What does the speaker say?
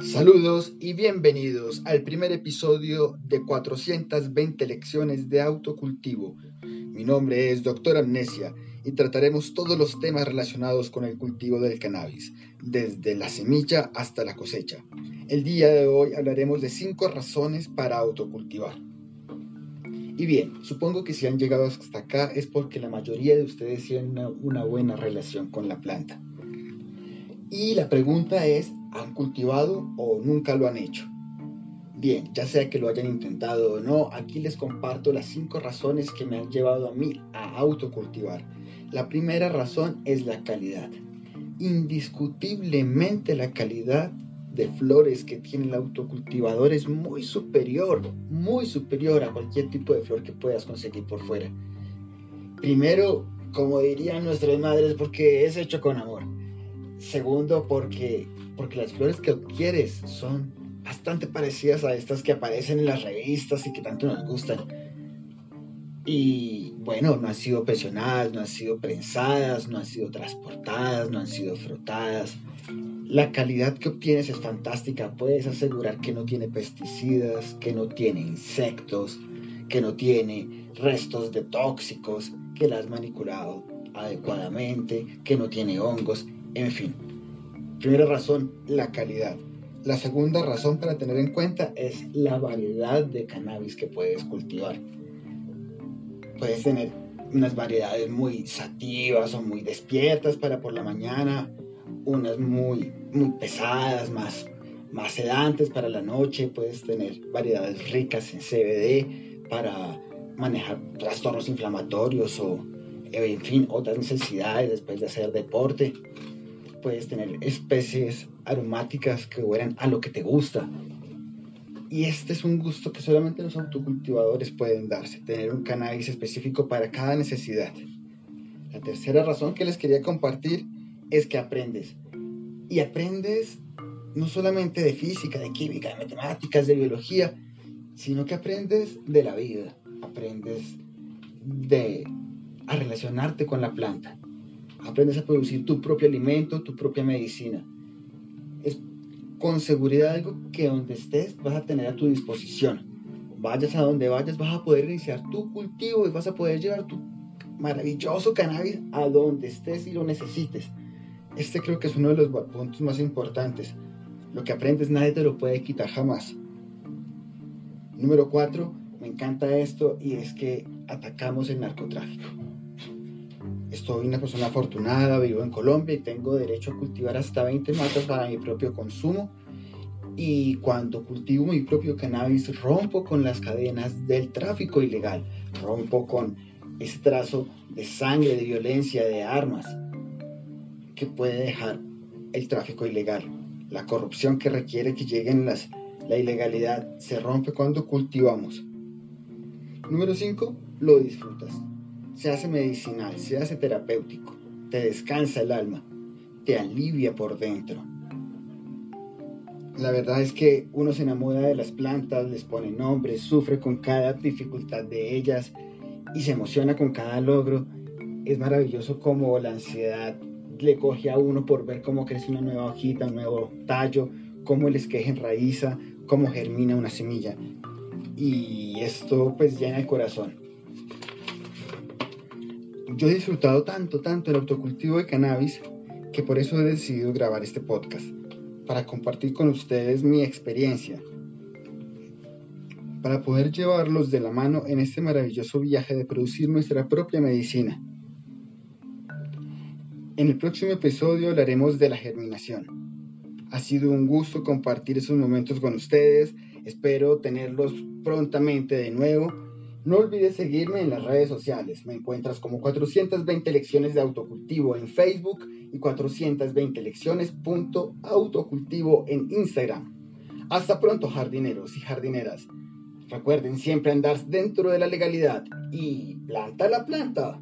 Saludos y bienvenidos al primer episodio de 420 lecciones de autocultivo. Mi nombre es Doctor Amnesia y trataremos todos los temas relacionados con el cultivo del cannabis, desde la semilla hasta la cosecha. El día de hoy hablaremos de 5 razones para autocultivar. Y bien, supongo que si han llegado hasta acá es porque la mayoría de ustedes tienen una, una buena relación con la planta. Y la pregunta es, ¿han cultivado o nunca lo han hecho? Bien, ya sea que lo hayan intentado o no, aquí les comparto las cinco razones que me han llevado a mí a autocultivar. La primera razón es la calidad. Indiscutiblemente la calidad de flores que tiene el autocultivador es muy superior, muy superior a cualquier tipo de flor que puedas conseguir por fuera. Primero, como dirían nuestras madres, porque es hecho con amor. Segundo, porque, porque las flores que adquieres son bastante parecidas a estas que aparecen en las revistas y que tanto nos gustan. Y bueno, no han sido presionadas, no han sido prensadas, no han sido transportadas, no han sido frotadas. La calidad que obtienes es fantástica. Puedes asegurar que no tiene pesticidas, que no tiene insectos, que no tiene restos de tóxicos, que la has manipulado adecuadamente, que no tiene hongos. En fin, primera razón, la calidad. La segunda razón para tener en cuenta es la variedad de cannabis que puedes cultivar. Puedes tener unas variedades muy sativas o muy despiertas para por la mañana, unas muy, muy pesadas, más, más sedantes para la noche, puedes tener variedades ricas en CBD para manejar trastornos inflamatorios o, en fin, otras necesidades después de hacer deporte puedes tener especies aromáticas que huelan a lo que te gusta. Y este es un gusto que solamente los autocultivadores pueden darse, tener un cannabis específico para cada necesidad. La tercera razón que les quería compartir es que aprendes. Y aprendes no solamente de física, de química, de matemáticas, de biología, sino que aprendes de la vida, aprendes de a relacionarte con la planta, aprendes a producir tu propio alimento, tu propia medicina. Es con seguridad algo que donde estés vas a tener a tu disposición. Vayas a donde vayas, vas a poder iniciar tu cultivo y vas a poder llevar tu maravilloso cannabis a donde estés y lo necesites. Este creo que es uno de los puntos más importantes. Lo que aprendes nadie te lo puede quitar jamás. Número 4, me encanta esto y es que atacamos el narcotráfico soy una persona afortunada, vivo en Colombia y tengo derecho a cultivar hasta 20 matas para mi propio consumo. Y cuando cultivo mi propio cannabis, rompo con las cadenas del tráfico ilegal, rompo con ese trazo de sangre, de violencia, de armas que puede dejar el tráfico ilegal. La corrupción que requiere que lleguen las, la ilegalidad se rompe cuando cultivamos. Número 5. Lo disfrutas se hace medicinal, se hace terapéutico, te descansa el alma, te alivia por dentro. La verdad es que uno se enamora de las plantas, les pone nombres, sufre con cada dificultad de ellas y se emociona con cada logro. Es maravilloso como la ansiedad le coge a uno por ver cómo crece una nueva hojita, un nuevo tallo, cómo el esqueje enraiza, cómo germina una semilla. Y esto pues llena el corazón yo he disfrutado tanto, tanto el autocultivo de cannabis que por eso he decidido grabar este podcast, para compartir con ustedes mi experiencia, para poder llevarlos de la mano en este maravilloso viaje de producir nuestra propia medicina. En el próximo episodio hablaremos de la germinación. Ha sido un gusto compartir esos momentos con ustedes, espero tenerlos prontamente de nuevo no olvides seguirme en las redes sociales. Me encuentras como 420 lecciones de autocultivo en Facebook y 420 lecciones.autocultivo en Instagram. Hasta pronto, jardineros y jardineras. Recuerden siempre andar dentro de la legalidad y planta la planta.